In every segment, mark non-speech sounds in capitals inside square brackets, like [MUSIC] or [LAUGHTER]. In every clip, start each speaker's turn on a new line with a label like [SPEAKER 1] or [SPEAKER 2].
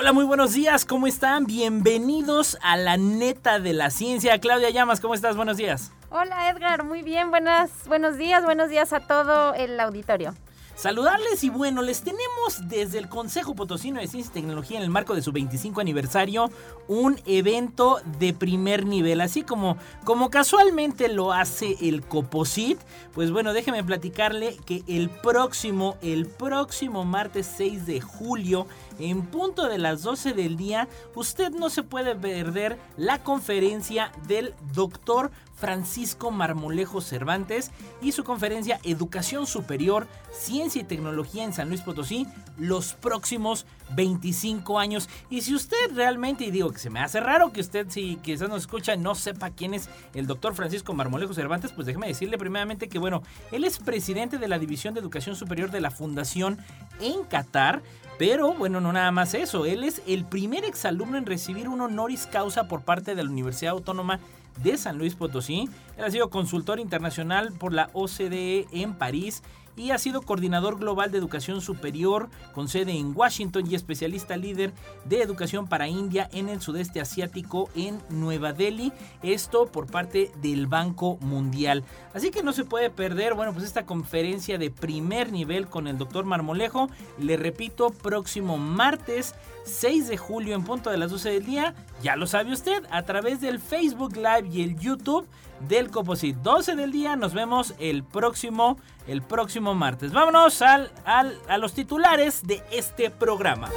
[SPEAKER 1] Hola, muy buenos días, ¿cómo están? Bienvenidos a la neta de la ciencia. Claudia Llamas, ¿cómo estás? Buenos días.
[SPEAKER 2] Hola Edgar, muy bien, buenas, buenos días, buenos días a todo el auditorio.
[SPEAKER 1] Saludarles y bueno, les tenemos desde el Consejo Potosino de Ciencia y Tecnología en el marco de su 25 aniversario un evento de primer nivel, así como, como casualmente lo hace el Coposit. Pues bueno, déjeme platicarle que el próximo, el próximo martes 6 de julio, en punto de las 12 del día, usted no se puede perder la conferencia del doctor Francisco Marmolejo Cervantes y su conferencia Educación Superior, Ciencia y Tecnología en San Luis Potosí los próximos 25 años. Y si usted realmente, y digo que se me hace raro que usted, si quizás nos escucha, no sepa quién es el doctor Francisco Marmolejo Cervantes, pues déjeme decirle primeramente que, bueno, él es presidente de la División de Educación Superior de la Fundación en Qatar. Pero bueno, no nada más eso, él es el primer exalumno en recibir un honoris causa por parte de la Universidad Autónoma de San Luis Potosí. Él ha sido consultor internacional por la OCDE en París y ha sido coordinador global de educación superior con sede en Washington y especialista líder de educación para India en el sudeste asiático en Nueva Delhi, esto por parte del Banco Mundial. Así que no se puede perder, bueno, pues esta conferencia de primer nivel con el doctor Marmolejo, le repito, próximo martes 6 de julio en punto de las 12 del día, ya lo sabe usted, a través del Facebook Live y el YouTube del Coposit. 12 del día, nos vemos el próximo, el próximo martes. Vámonos al, al, a los titulares de este programa.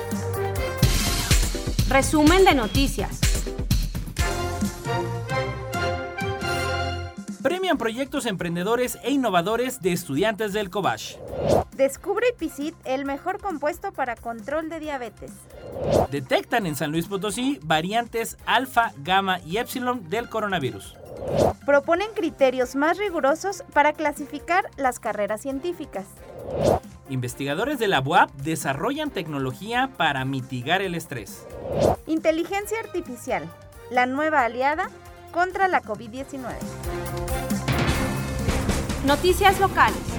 [SPEAKER 3] Resumen de noticias.
[SPEAKER 1] Premian proyectos emprendedores e innovadores de estudiantes del Cobash.
[SPEAKER 2] Descubre Ipicit el mejor compuesto para control de diabetes.
[SPEAKER 1] Detectan en San Luis Potosí variantes alfa, gamma y epsilon del coronavirus.
[SPEAKER 2] Proponen criterios más rigurosos para clasificar las carreras científicas.
[SPEAKER 1] Investigadores de la UAP desarrollan tecnología para mitigar el estrés.
[SPEAKER 2] Inteligencia artificial, la nueva aliada contra la COVID-19.
[SPEAKER 3] Noticias locales.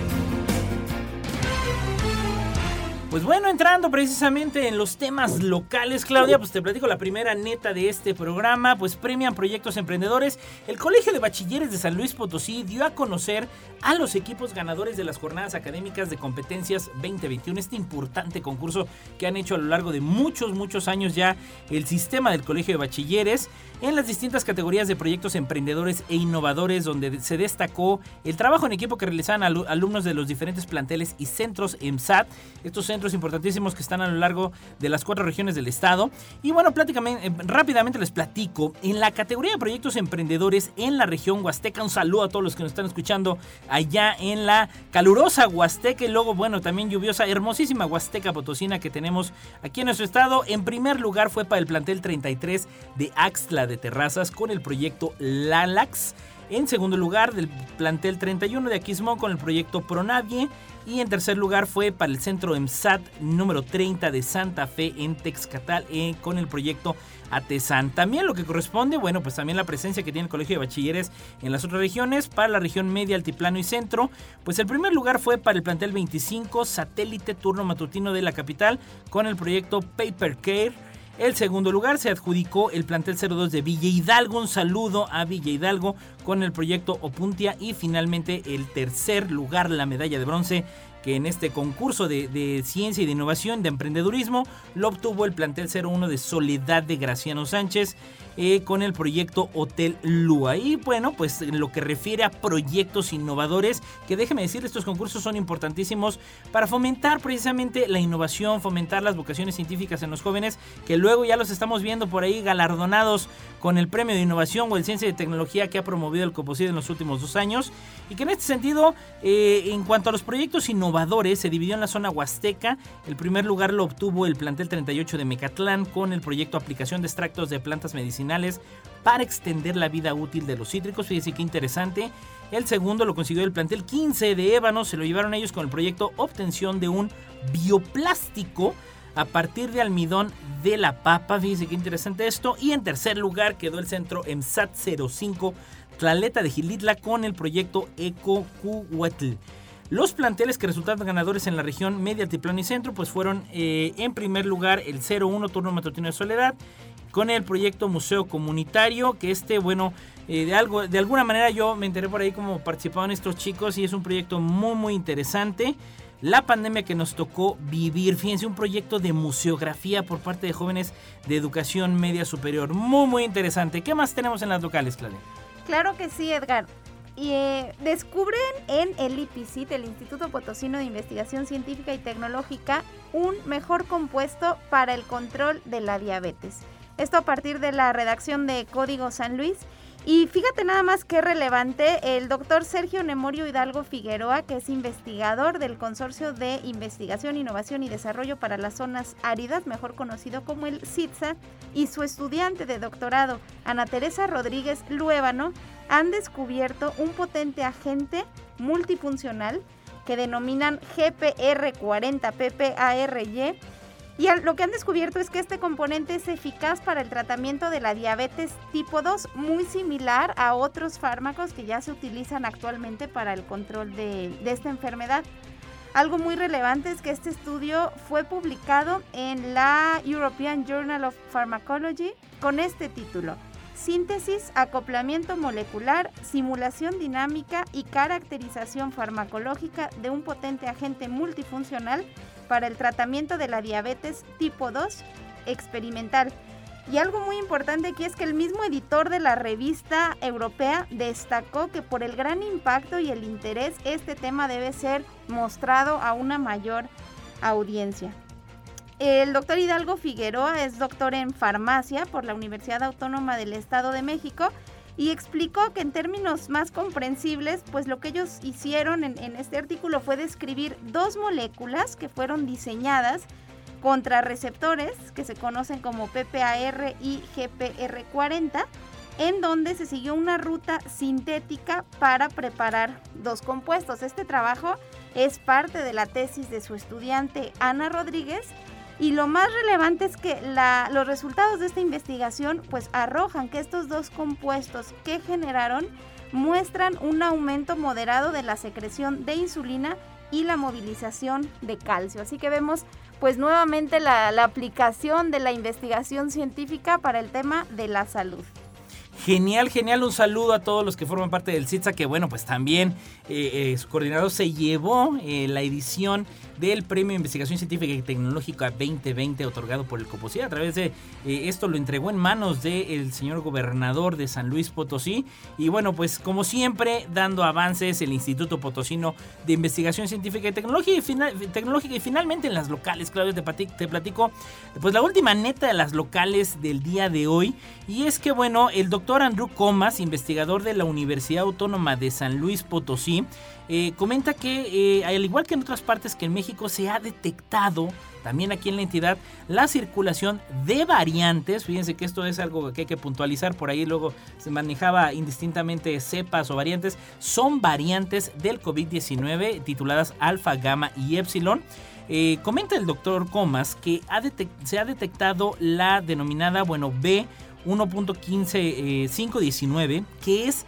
[SPEAKER 1] Pues bueno, entrando precisamente en los temas locales, Claudia, pues te platico la primera neta de este programa, pues premian proyectos emprendedores. El Colegio de Bachilleres de San Luis Potosí dio a conocer a los equipos ganadores de las jornadas académicas de competencias 2021, este importante concurso que han hecho a lo largo de muchos, muchos años ya el sistema del Colegio de Bachilleres en las distintas categorías de proyectos emprendedores e innovadores, donde se destacó el trabajo en equipo que realizaban alumnos de los diferentes planteles y centros EMSAT, estos centros importantísimos que están a lo largo de las cuatro regiones del estado. Y bueno, prácticamente, rápidamente les platico, en la categoría de proyectos emprendedores en la región Huasteca, un saludo a todos los que nos están escuchando allá en la calurosa Huasteca y luego, bueno, también lluviosa, hermosísima Huasteca Potosina que tenemos aquí en nuestro estado. En primer lugar fue para el plantel 33 de Axtla de Terrazas con el proyecto Lalax. En segundo lugar, del plantel 31 de Aquismón con el proyecto Pronavie. Y en tercer lugar fue para el centro EMSAT número 30 de Santa Fe en Texcatal eh, con el proyecto Atesan. También lo que corresponde, bueno, pues también la presencia que tiene el Colegio de Bachilleres en las otras regiones. Para la región media, altiplano y centro, pues el primer lugar fue para el plantel 25, satélite turno matutino de la capital con el proyecto Paper Care. El segundo lugar se adjudicó el plantel 02 de Villa Hidalgo. Un saludo a Villa Hidalgo con el proyecto Opuntia. Y finalmente el tercer lugar, la medalla de bronce, que en este concurso de, ciencia y de innovación de emprendedurismo lo obtuvo el plantel 01 de Soledad de Graciano Sánchez. eh, con el proyecto Hotel Lua. Y bueno, pues en lo que refiere a proyectos innovadores, que déjeme decir, estos concursos son importantísimos para fomentar precisamente la innovación, fomentar las vocaciones científicas en los jóvenes, que luego ya los estamos viendo por ahí galardonados con el premio de innovación o el ciencia y tecnología que ha promovido el COPOSID en los últimos dos años. Y que en este sentido, eh, en cuanto a los proyectos innovadores, se dividió en la zona huasteca. El primer lugar lo obtuvo el plantel 38 de Mecatlán con el proyecto Aplicación de extractos de plantas medicinales para extender la vida útil de los cítricos. Fíjense qué interesante. El segundo lo consiguió el plantel 15 de Ébano. Se lo llevaron ellos con el proyecto Obtención de un bioplástico a partir de almidón de la papa. Fíjense qué interesante esto. Y en tercer lugar quedó el centro EMSAT 05 Tlaleta de Gilitla con el proyecto Eco Cuhuatl. Los planteles que resultaron ganadores en la región media, altiplano y centro pues fueron eh, en primer lugar el 01 Turno Matutino de Soledad con el proyecto Museo Comunitario, que este, bueno, eh, de, algo, de alguna manera yo me enteré por ahí como participaban estos chicos y es un proyecto muy, muy interesante. La pandemia que nos tocó vivir, fíjense, un proyecto de museografía por parte de jóvenes de educación media superior. Muy, muy interesante. ¿Qué más tenemos en las locales, Claudia?
[SPEAKER 2] Claro que sí, Edgar. Y eh, descubren en el IPCIT, el Instituto Potosino de Investigación Científica y Tecnológica, un mejor compuesto para el control de la diabetes. Esto a partir de la redacción de Código San Luis. Y fíjate nada más qué relevante, el doctor Sergio Nemorio Hidalgo Figueroa, que es investigador del Consorcio de Investigación, Innovación y Desarrollo para las Zonas Áridas, mejor conocido como el CITSA, y su estudiante de doctorado, Ana Teresa Rodríguez Luébano, han descubierto un potente agente multifuncional que denominan GPR40PPARY y lo que han descubierto es que este componente es eficaz para el tratamiento de la diabetes tipo 2, muy similar a otros fármacos que ya se utilizan actualmente para el control de, esta enfermedad. Algo muy relevante es que este estudio fue publicado en la European Journal of Pharmacology con este título. Síntesis, acoplamiento molecular, simulación dinámica y caracterización farmacológica de un potente agente multifuncional para el tratamiento de la diabetes tipo 2 experimental. Y algo muy importante aquí es que el mismo editor de la revista europea destacó que por el gran impacto y el interés este tema debe ser mostrado a una mayor audiencia. El doctor Hidalgo Figueroa es doctor en farmacia por la Universidad Autónoma del Estado de México y explicó que en términos más comprensibles, pues lo que ellos hicieron en, este artículo fue describir dos moléculas que fueron diseñadas contra receptores que se conocen como PPAR y GPR40, en donde se siguió una ruta sintética para preparar dos compuestos. Este trabajo es parte de la tesis de su estudiante Ana Rodríguez y lo más relevante es que los resultados de esta investigación pues arrojan que estos dos compuestos que generaron muestran un aumento moderado de la secreción de insulina y la movilización de calcio. Así que vemos pues nuevamente la aplicación de la investigación científica para el tema de la salud.
[SPEAKER 1] Genial, genial. Un saludo a todos los que forman parte del CITSA, que bueno, pues también eh, eh, su coordinador se llevó eh, la edición del Premio de Investigación Científica y Tecnológica 2020 otorgado por el COPOSI. A través de esto lo entregó en manos del señor gobernador de San Luis Potosí. Y bueno, pues como siempre, dando avances el Instituto Potosino de Investigación Científica y Tecnológica y, tecnológica, y finalmente en las locales, Claudio, te te platico, pues la última neta de las locales del día de hoy. Y es que bueno, el doctor Andrew Comas, investigador de la Universidad Autónoma de San Luis Potosí, eh, comenta que, eh, al igual que en otras partes que en México, se ha detectado también aquí en la entidad la circulación de variantes. Fíjense que esto es algo que hay que puntualizar. Por ahí luego se manejaba indistintamente cepas o variantes. Son variantes del COVID-19 tituladas alfa, gamma y epsilon. Eh, comenta el doctor Comas que se ha detectado la denominada, bueno, B 1.15519, eh, que es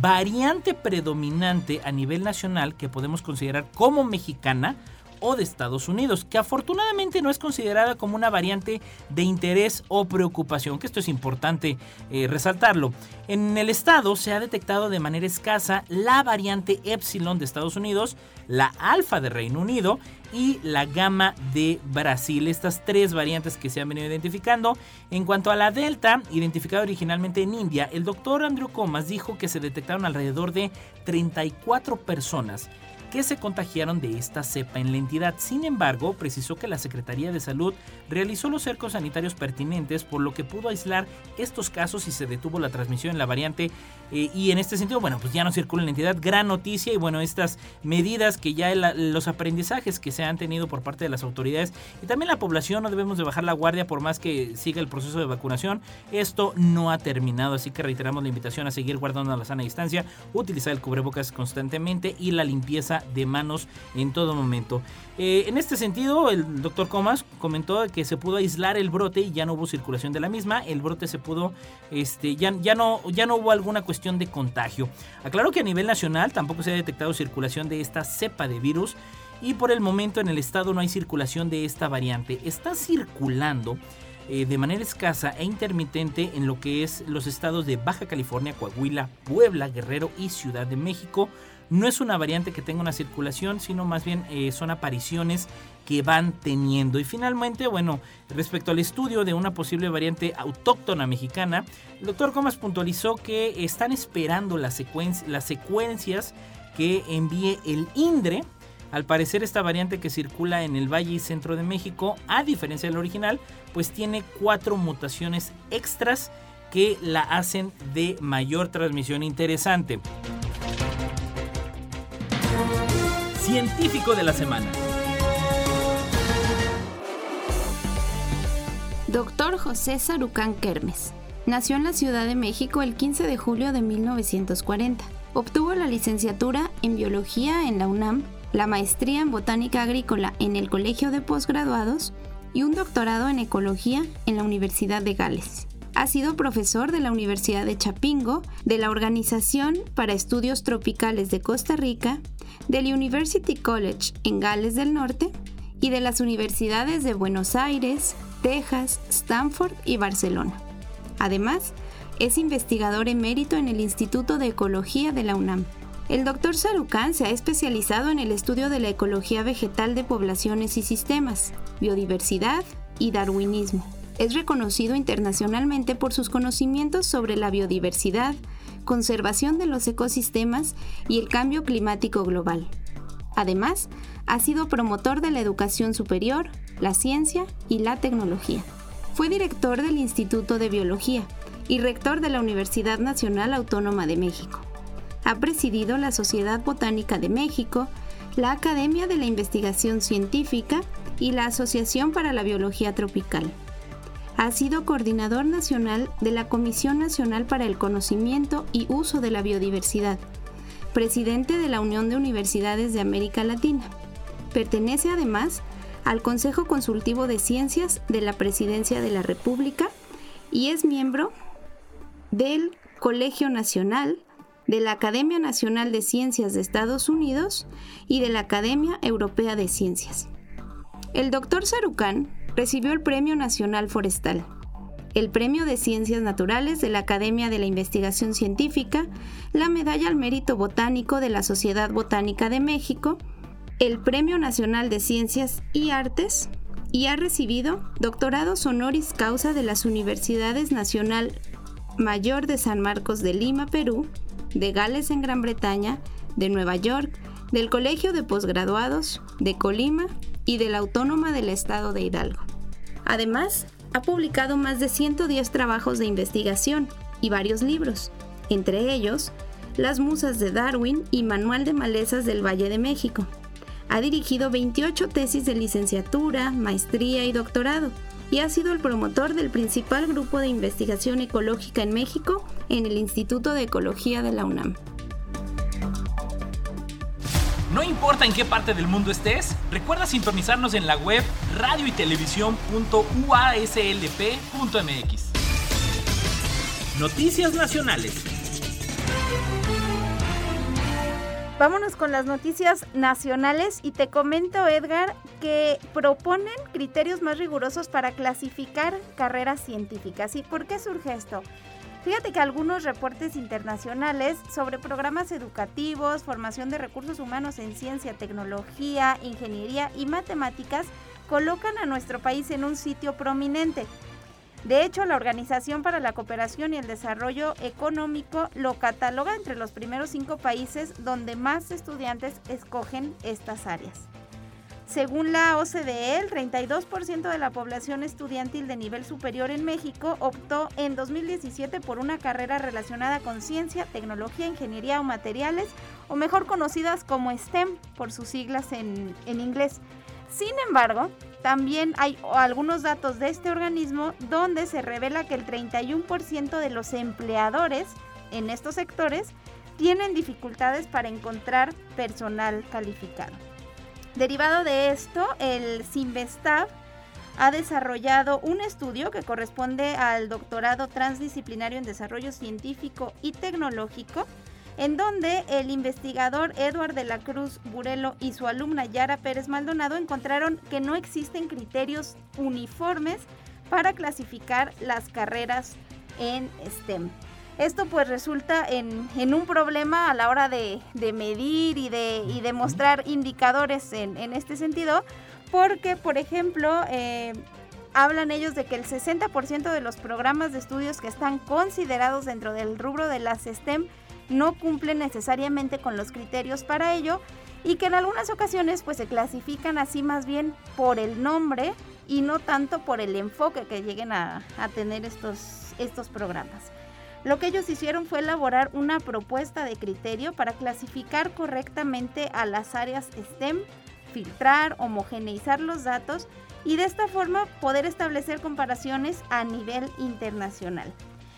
[SPEAKER 1] variante predominante a nivel nacional que podemos considerar como mexicana o de Estados Unidos, que afortunadamente no es considerada como una variante de interés o preocupación, que esto es importante eh, resaltarlo. En el estado se ha detectado de manera escasa la variante Epsilon de Estados Unidos, la alfa de Reino Unido y la gama de Brasil. Estas tres variantes que se han venido identificando. En cuanto a la delta, identificada originalmente en India, el doctor Andrew Comas dijo que se detectaron alrededor de 34 personas que se contagiaron de esta cepa en la entidad. Sin embargo, precisó que la Secretaría de Salud realizó los cercos sanitarios pertinentes, por lo que pudo aislar estos casos y se detuvo la transmisión en la variante. Eh, y en este sentido, bueno, pues ya no circula en la entidad. Gran noticia y bueno, estas medidas que ya los aprendizajes que se han tenido por parte de las autoridades y también la población no debemos de bajar la guardia por más que siga el proceso de vacunación. Esto no ha terminado, así que reiteramos la invitación a seguir guardando la sana distancia, utilizar el cubrebocas constantemente y la limpieza de manos en todo momento. Eh, en este sentido, el doctor Comas comentó que se pudo aislar el brote y ya no hubo circulación de la misma. El brote se pudo, este, ya, no, ya no hubo alguna cuestión de contagio. Aclaro que a nivel nacional tampoco se ha detectado circulación de esta cepa de virus y por el momento en el estado no hay circulación de esta variante. Está circulando eh, de manera escasa e intermitente en lo que es los estados de Baja California, Coahuila, Puebla, Guerrero y Ciudad de México no es una variante que tenga una circulación, sino más bien eh, son apariciones que van teniendo. Y finalmente, bueno, respecto al estudio de una posible variante autóctona mexicana, el doctor Comas puntualizó que están esperando las, las secuencias que envíe el INDRE. Al parecer esta variante que circula en el Valle y Centro de México, a diferencia del original, pues tiene cuatro mutaciones extras que la hacen de mayor transmisión interesante. Científico de la Semana.
[SPEAKER 2] Doctor José Sarucán Kermes. Nació en la Ciudad de México el 15 de julio de 1940. Obtuvo la licenciatura en Biología en la UNAM, la maestría en Botánica Agrícola en el Colegio de Postgraduados y un doctorado en Ecología en la Universidad de Gales. Ha sido profesor de la Universidad de Chapingo, de la Organización para Estudios Tropicales de Costa Rica del University College en Gales del Norte y de las universidades de Buenos Aires, Texas, Stanford y Barcelona. Además, es investigador emérito en el Instituto de Ecología de la UNAM. El doctor Sarucán se ha especializado en el estudio de la ecología vegetal de poblaciones y sistemas, biodiversidad y darwinismo. Es reconocido internacionalmente por sus conocimientos sobre la biodiversidad, conservación de los ecosistemas y el cambio climático global. Además, ha sido promotor de la educación superior, la ciencia y la tecnología. Fue director del Instituto de Biología y rector de la Universidad Nacional Autónoma de México. Ha presidido la Sociedad Botánica de México, la Academia de la Investigación Científica y la Asociación para la Biología Tropical ha sido coordinador nacional de la Comisión Nacional para el Conocimiento y Uso de la Biodiversidad, presidente de la Unión de Universidades de América Latina. Pertenece además al Consejo Consultivo de Ciencias de la Presidencia de la República y es miembro del Colegio Nacional, de la Academia Nacional de Ciencias de Estados Unidos y de la Academia Europea de Ciencias. El doctor Sarucán recibió el Premio Nacional Forestal, el Premio de Ciencias Naturales de la Academia de la Investigación Científica, la Medalla al Mérito Botánico de la Sociedad Botánica de México, el Premio Nacional de Ciencias y Artes y ha recibido doctorados honoris causa de las Universidades Nacional Mayor de San Marcos de Lima, Perú, de Gales en Gran Bretaña, de Nueva York, del Colegio de Posgraduados, de Colima y de la Autónoma del Estado de Hidalgo. Además, ha publicado más de 110 trabajos de investigación y varios libros, entre ellos Las Musas de Darwin y Manual de Malezas del Valle de México. Ha dirigido 28 tesis de licenciatura, maestría y doctorado y ha sido el promotor del principal grupo de investigación ecológica en México en el Instituto de Ecología de la UNAM.
[SPEAKER 1] No importa en qué parte del mundo estés, recuerda sintonizarnos en la web radio y Noticias Nacionales.
[SPEAKER 2] Vámonos con las noticias nacionales y te comento, Edgar, que proponen criterios más rigurosos para clasificar carreras científicas. ¿Y por qué surge esto? Fíjate que algunos reportes internacionales sobre programas educativos, formación de recursos humanos en ciencia, tecnología, ingeniería y matemáticas colocan a nuestro país en un sitio prominente. De hecho, la Organización para la Cooperación y el Desarrollo Económico lo cataloga entre los primeros cinco países donde más estudiantes escogen estas áreas. Según la OCDE, el 32% de la población estudiantil de nivel superior en México optó en 2017 por una carrera relacionada con ciencia, tecnología, ingeniería o materiales, o mejor conocidas como STEM por sus siglas en, en inglés. Sin embargo, también hay algunos datos de este organismo donde se revela que el 31% de los empleadores en estos sectores tienen dificultades para encontrar personal calificado. Derivado de esto, el Sinvestav ha desarrollado un estudio que corresponde al doctorado transdisciplinario en desarrollo científico y tecnológico en donde el investigador Edward de la Cruz Burelo y su alumna Yara Pérez Maldonado encontraron que no existen criterios uniformes para clasificar las carreras en STEM. Esto pues resulta en, un problema a la hora de, medir y de, y mostrar indicadores en, este sentido, porque por ejemplo eh, hablan ellos de que el 60% de los programas de estudios que están considerados dentro del rubro de las STEM no cumplen necesariamente con los criterios para ello y que en algunas ocasiones pues se clasifican así más bien por el nombre y no tanto por el enfoque que lleguen a, tener estos, estos programas. Lo que ellos hicieron fue elaborar una propuesta de criterio para clasificar correctamente a las áreas STEM, filtrar, homogeneizar los datos y de esta forma poder establecer comparaciones a nivel internacional.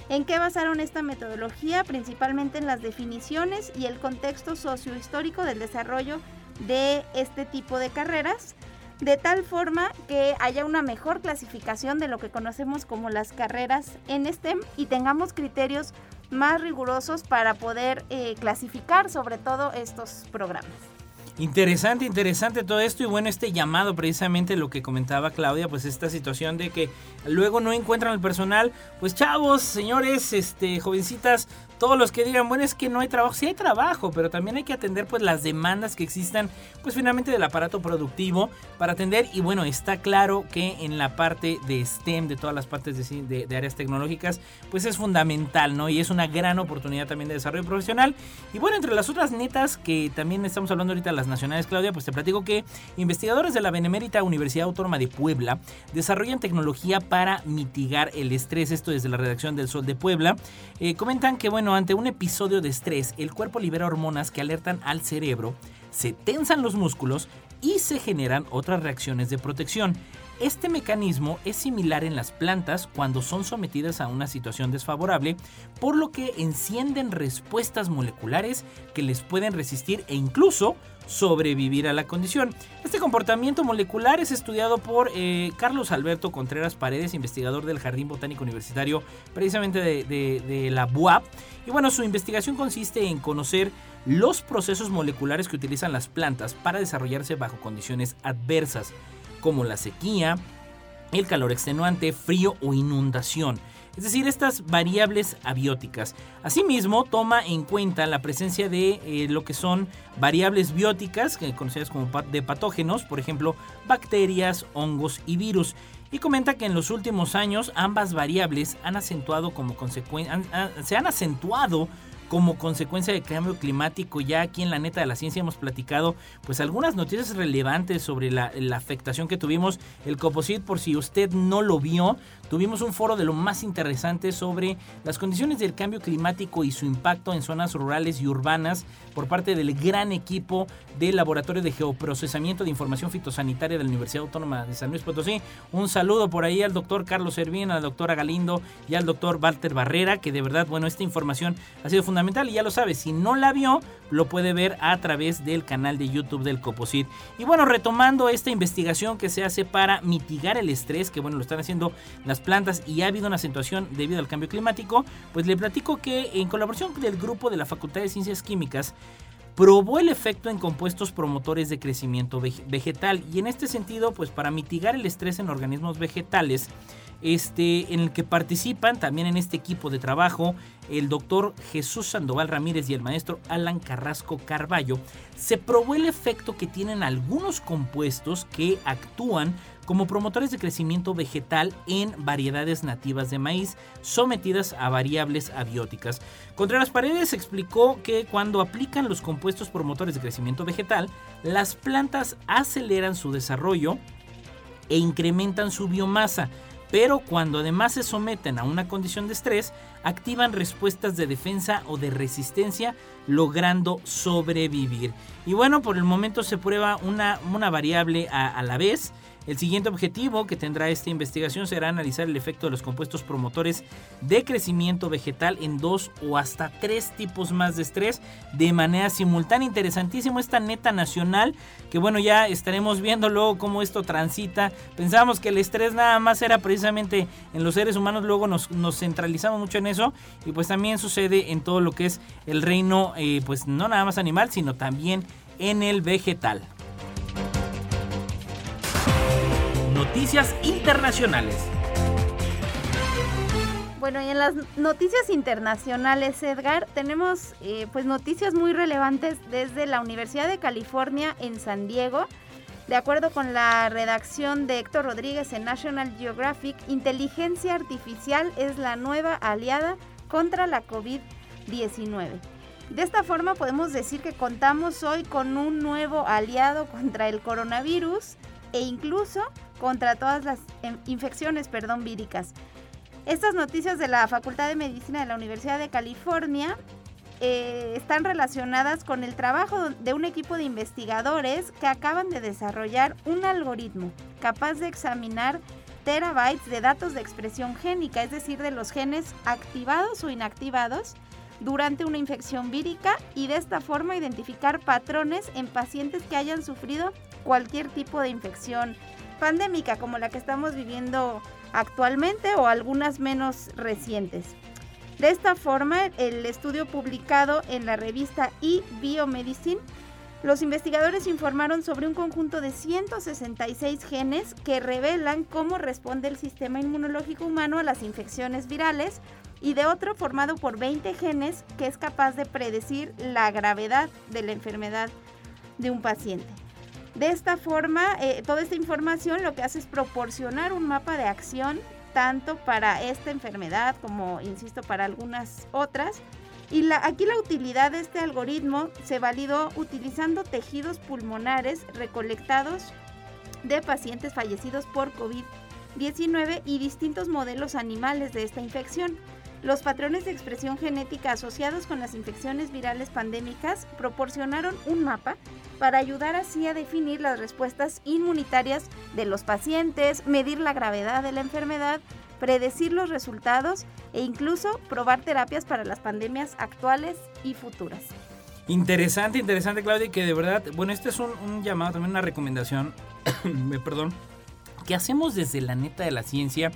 [SPEAKER 2] ¿En qué basaron esta metodología? Principalmente en las definiciones y el contexto sociohistórico del desarrollo de este tipo de carreras, de tal forma que haya una mejor clasificación de lo que conocemos como las carreras en STEM y tengamos criterios más rigurosos para poder eh, clasificar sobre todo estos programas.
[SPEAKER 1] Interesante, interesante todo esto y bueno, este llamado precisamente lo que comentaba Claudia, pues esta situación de que luego no encuentran el personal, pues chavos, señores, este, jovencitas, todos los que digan, bueno, es que no hay trabajo, sí hay trabajo, pero también hay que atender pues las demandas que existan pues finalmente del aparato productivo para atender y bueno, está claro que en la parte de STEM, de todas las partes de, de, áreas tecnológicas, pues es fundamental, ¿no? Y es una gran oportunidad también de desarrollo profesional. Y bueno, entre las otras netas que también estamos hablando ahorita, las nacionales, Claudia, pues te platico que investigadores de la Benemérita Universidad Autónoma de Puebla desarrollan tecnología para mitigar el estrés, esto desde la redacción del Sol de Puebla. Eh, comentan que bueno, ante un episodio de estrés, el cuerpo libera hormonas que alertan al cerebro, se tensan los músculos y se generan otras reacciones de protección. Este mecanismo es similar en las plantas cuando son sometidas a una situación desfavorable, por lo que encienden respuestas moleculares que les pueden resistir e incluso sobrevivir a la condición. Este comportamiento molecular es estudiado por eh, Carlos Alberto Contreras Paredes, investigador del Jardín Botánico Universitario, precisamente de, de la BUAP. Y bueno, su investigación consiste en conocer los procesos moleculares que utilizan las plantas para desarrollarse bajo condiciones adversas como la sequía, el calor extenuante, frío o inundación. Es decir, estas variables abióticas. Asimismo, toma en cuenta la presencia de eh, lo que son variables bióticas, conocidas como de patógenos, por ejemplo, bacterias, hongos y virus. Y comenta que en los últimos años ambas variables han acentuado como consecuencia, se han acentuado como consecuencia del cambio climático. Ya aquí en la neta de la ciencia hemos platicado pues algunas noticias relevantes sobre la, afectación que tuvimos el Coposit por si usted no lo vio. Tuvimos un foro de lo más interesante sobre las condiciones del cambio climático y su impacto en zonas rurales y urbanas por parte del gran equipo del Laboratorio de Geoprocesamiento de Información Fitosanitaria de la Universidad Autónoma de San Luis Potosí. Un saludo por ahí al doctor Carlos Servín, a la doctora Galindo y al doctor Walter Barrera, que de verdad, bueno, esta información ha sido fundamental y ya lo sabe, si no la vio, lo puede ver a través del canal de YouTube del Coposit. Y bueno, retomando esta investigación que se hace para mitigar el estrés, que bueno, lo están haciendo las plantas y ha habido una acentuación debido al cambio climático, pues le platico que en colaboración del grupo de la Facultad de Ciencias Químicas, probó el efecto en compuestos promotores de crecimiento vegetal y en este sentido, pues para mitigar el estrés en organismos vegetales, este, en el que participan también en este equipo de trabajo el doctor Jesús Sandoval Ramírez y el maestro Alan Carrasco Carballo, se probó el efecto que tienen algunos compuestos que actúan como promotores de crecimiento vegetal en variedades nativas de maíz sometidas a variables abióticas. Contreras Paredes explicó que cuando aplican los compuestos promotores de crecimiento vegetal, las plantas aceleran su desarrollo e incrementan su biomasa pero cuando además se someten a una condición de estrés, activan respuestas de defensa o de resistencia, logrando sobrevivir. Y bueno, por el momento se prueba una, una variable a, a la vez el siguiente objetivo que tendrá esta investigación será analizar el efecto de los compuestos promotores de crecimiento vegetal en dos o hasta tres tipos más de estrés de manera simultánea. Interesantísimo esta neta nacional que bueno ya estaremos viendo luego cómo esto transita. Pensábamos que el estrés nada más era precisamente en los seres humanos, luego nos, nos centralizamos mucho en eso y pues también sucede en todo lo que es el reino eh, pues no nada más animal sino también en el vegetal. Noticias internacionales.
[SPEAKER 2] Bueno, y en las noticias internacionales, Edgar, tenemos eh, pues noticias muy relevantes desde la Universidad de California en San Diego. De acuerdo con la redacción de Héctor Rodríguez en National Geographic, inteligencia artificial es la nueva aliada contra la COVID-19. De esta forma podemos decir que contamos hoy con un nuevo aliado contra el coronavirus e incluso contra todas las infecciones perdón, víricas. Estas noticias de la Facultad de Medicina de la Universidad de California eh, están relacionadas con el trabajo de un equipo de investigadores que acaban de desarrollar un algoritmo capaz de examinar terabytes de datos de expresión génica, es decir, de los genes activados o inactivados durante una infección vírica y de esta forma identificar patrones en pacientes que hayan sufrido cualquier tipo de infección pandémica como la que estamos viviendo actualmente o algunas menos recientes. De esta forma, el estudio publicado en la revista eBiomedicine, los investigadores informaron sobre un conjunto de 166 genes que revelan cómo responde el sistema inmunológico humano a las infecciones virales y de otro formado por 20 genes que es capaz de predecir la gravedad de la enfermedad de un paciente. De esta forma, eh, toda esta información lo que hace es proporcionar un mapa de acción tanto para esta enfermedad como, insisto, para algunas otras. Y aquí la utilidad de este algoritmo se validó utilizando tejidos pulmonares recolectados de pacientes fallecidos por COVID-19 y distintos modelos animales de esta infección. Los patrones de expresión genética asociados con las infecciones virales pandémicas proporcionaron un mapa para ayudar así a definir las respuestas inmunitarias de los pacientes, medir la gravedad de la enfermedad, predecir los resultados e incluso probar terapias para las pandemias actuales y futuras.
[SPEAKER 1] Interesante, interesante Claudia, que de verdad, bueno, este es un, llamado, también una recomendación, [COUGHS] perdón, que hacemos desde la neta de la ciencia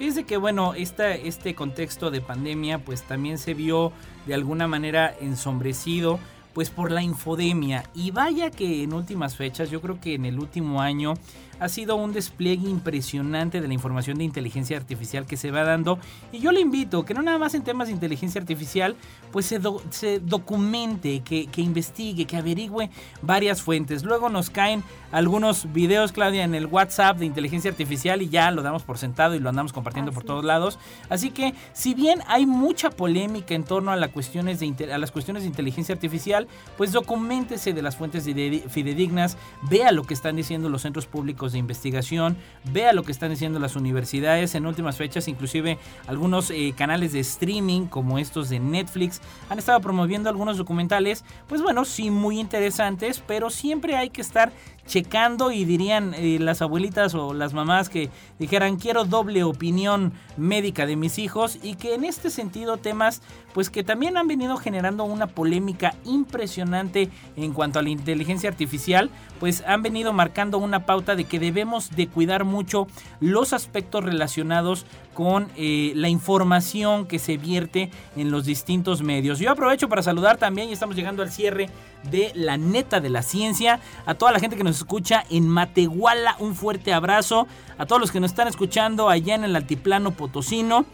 [SPEAKER 1] Fíjense que bueno, esta, este contexto de pandemia pues también se vio de alguna manera ensombrecido pues por la infodemia. Y vaya que en últimas fechas yo creo que en el último año ha sido un despliegue impresionante de la información de inteligencia artificial que se va dando. Y yo le invito que no nada más en temas de inteligencia artificial, pues se, se documente, que, que, investigue, que averigüe varias fuentes. Luego nos caen algunos videos, Claudia, en el WhatsApp de inteligencia artificial y ya lo damos por sentado y lo andamos compartiendo por todos lados. Así que, si bien hay mucha polémica en torno a, las cuestiones de, a las cuestiones de inteligencia artificial, pues documentese de las fuentes fidedignas, vea lo que están diciendo los centros públicos de investigación, vea lo que están diciendo las universidades. En últimas fechas, inclusive algunos eh, canales de streaming como estos de Netflix han estado promoviendo algunos documentales, pues bueno, sí muy interesantes, pero siempre hay que estar checando y dirían eh, las abuelitas o las mamás que dijeran quiero doble opinión médica de mis hijos y que en este sentido temas pues que también han venido generando una polémica impresionante en cuanto a la inteligencia artificial pues han venido marcando una pauta de que debemos de cuidar mucho los aspectos relacionados con eh, la información que se vierte en los distintos medios. Yo aprovecho para saludar también y estamos llegando al cierre de la neta de la ciencia. A toda la gente que nos escucha en Matehuala, un fuerte abrazo. A todos los que nos están escuchando allá en el altiplano potosino.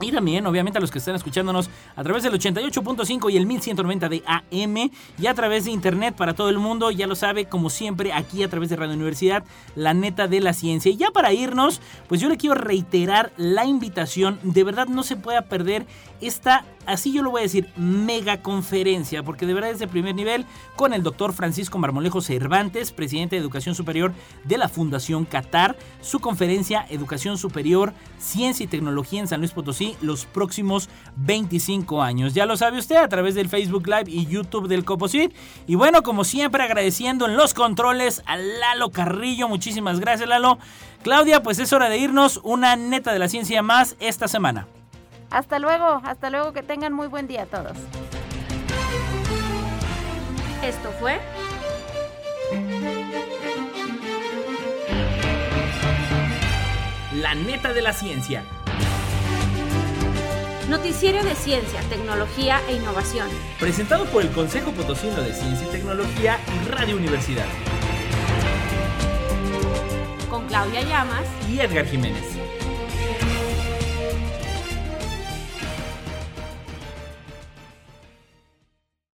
[SPEAKER 1] Y también, obviamente, a los que están escuchándonos a través del 88.5 y el 1190 de AM y a través de internet para todo el mundo, ya lo sabe, como siempre, aquí a través de Radio Universidad, la neta de la ciencia. Y ya para irnos, pues yo le quiero reiterar la invitación, de verdad no se pueda perder esta, así yo lo voy a decir, mega conferencia, porque de verdad es de primer nivel, con el doctor Francisco Marmolejo Cervantes, presidente de Educación Superior de la Fundación Qatar, su conferencia Educación Superior, Ciencia y Tecnología en San Luis Potosí, los próximos 25 años. Ya lo sabe usted a través del Facebook Live y YouTube del Coposit. Y bueno, como siempre, agradeciendo en los controles a Lalo Carrillo. Muchísimas gracias, Lalo. Claudia, pues es hora de irnos. Una neta de la ciencia más esta semana.
[SPEAKER 2] Hasta luego, hasta luego, que tengan muy buen día a todos.
[SPEAKER 3] Esto fue
[SPEAKER 1] La neta de la ciencia.
[SPEAKER 3] Noticiero de Ciencia, Tecnología e Innovación.
[SPEAKER 1] Presentado por el Consejo Potosino de Ciencia y Tecnología y Radio Universidad.
[SPEAKER 3] Con Claudia Llamas
[SPEAKER 1] Y Edgar Jiménez.